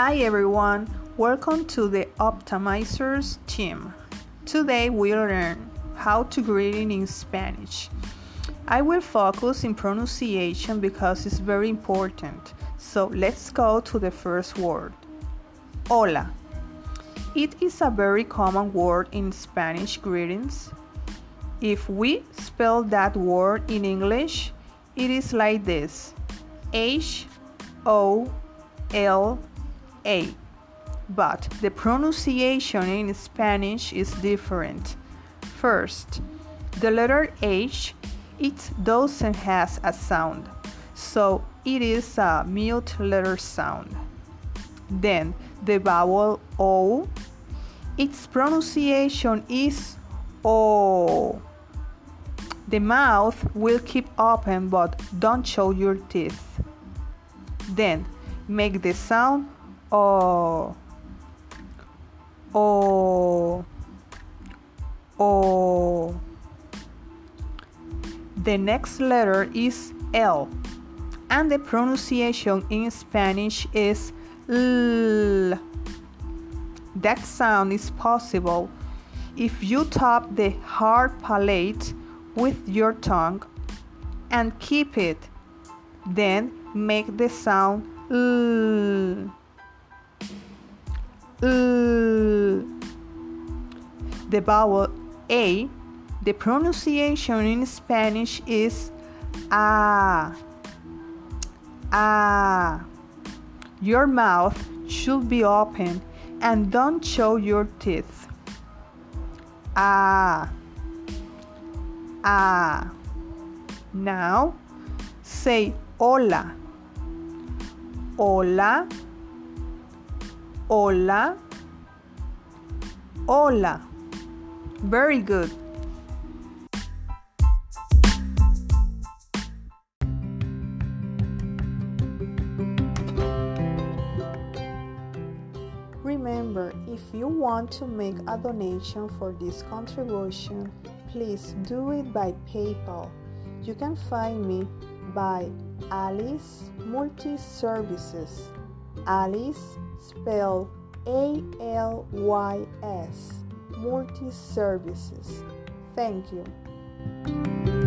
Hi everyone, welcome to the Optimizers team. Today we'll learn how to greeting in Spanish. I will focus in pronunciation because it's very important. So let's go to the first word. Hola. It is a very common word in Spanish greetings. If we spell that word in English, it is like this H O L A. A, but the pronunciation in Spanish is different. First, the letter H it doesn't has a sound, so it is a mute letter sound. Then the vowel O, its pronunciation is O. The mouth will keep open but don't show your teeth. Then make the sound O. O. O. The next letter is L, and the pronunciation in Spanish is L. That sound is possible if you tap the hard palate with your tongue and keep it. Then make the sound L. The vowel A, the pronunciation in Spanish is A. A. Your mouth should be open and don't show your teeth. A. Ah. Now say hola. Hola. Hola. Hola. Very good. Remember, if you want to make a donation for this contribution, please do it by PayPal. You can find me by Alys Multi Services. Alys spelled A L Y S Multi Services. Thank you.